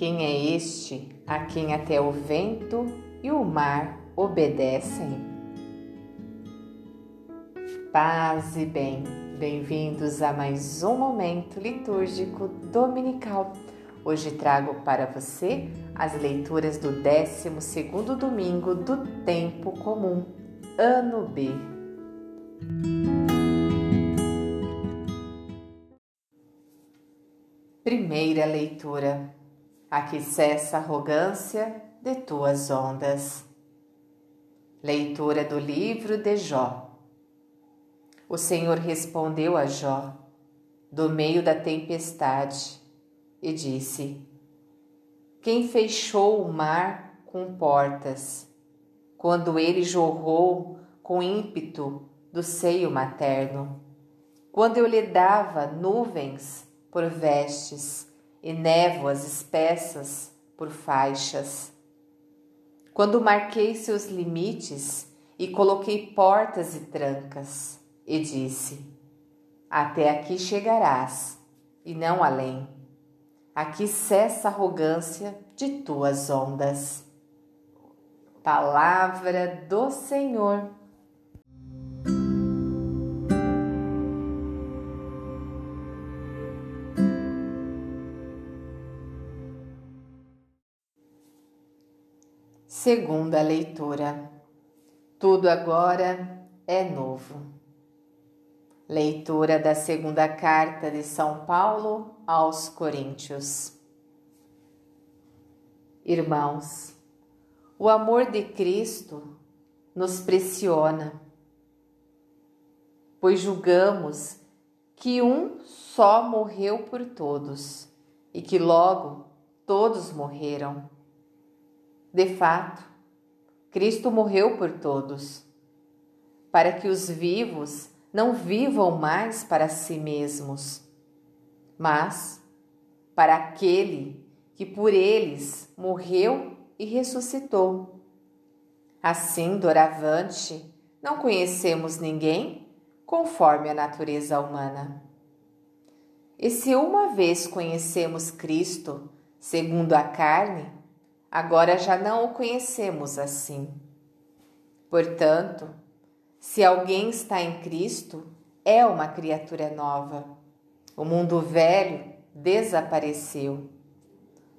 Quem é este a quem até o vento e o mar obedecem? Paz e bem, bem-vindos a mais um momento litúrgico dominical. Hoje trago para você as leituras do 12 domingo do tempo comum, ano B. Primeira leitura Aqui cessa a arrogância de tuas ondas. Leitura do livro de Jó. O Senhor respondeu a Jó, do meio da tempestade, e disse: Quem fechou o mar com portas, quando ele jorrou com ímpeto do seio materno, quando eu lhe dava nuvens por vestes, e névoas espessas por faixas. Quando marquei seus limites e coloquei portas e trancas, e disse: Até aqui chegarás, e não além. Aqui cessa a arrogância de tuas ondas. Palavra do Senhor. Segunda leitura. Tudo agora é novo. Leitura da segunda carta de São Paulo aos Coríntios. Irmãos, o amor de Cristo nos pressiona, pois julgamos que um só morreu por todos e que logo todos morreram. De fato, Cristo morreu por todos, para que os vivos não vivam mais para si mesmos, mas para aquele que por eles morreu e ressuscitou. Assim, doravante, não conhecemos ninguém conforme a natureza humana. E se uma vez conhecemos Cristo segundo a carne, agora já não o conhecemos assim. Portanto, se alguém está em Cristo, é uma criatura nova. O mundo velho desapareceu.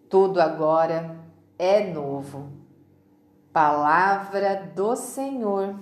Tudo agora é novo. Palavra do Senhor.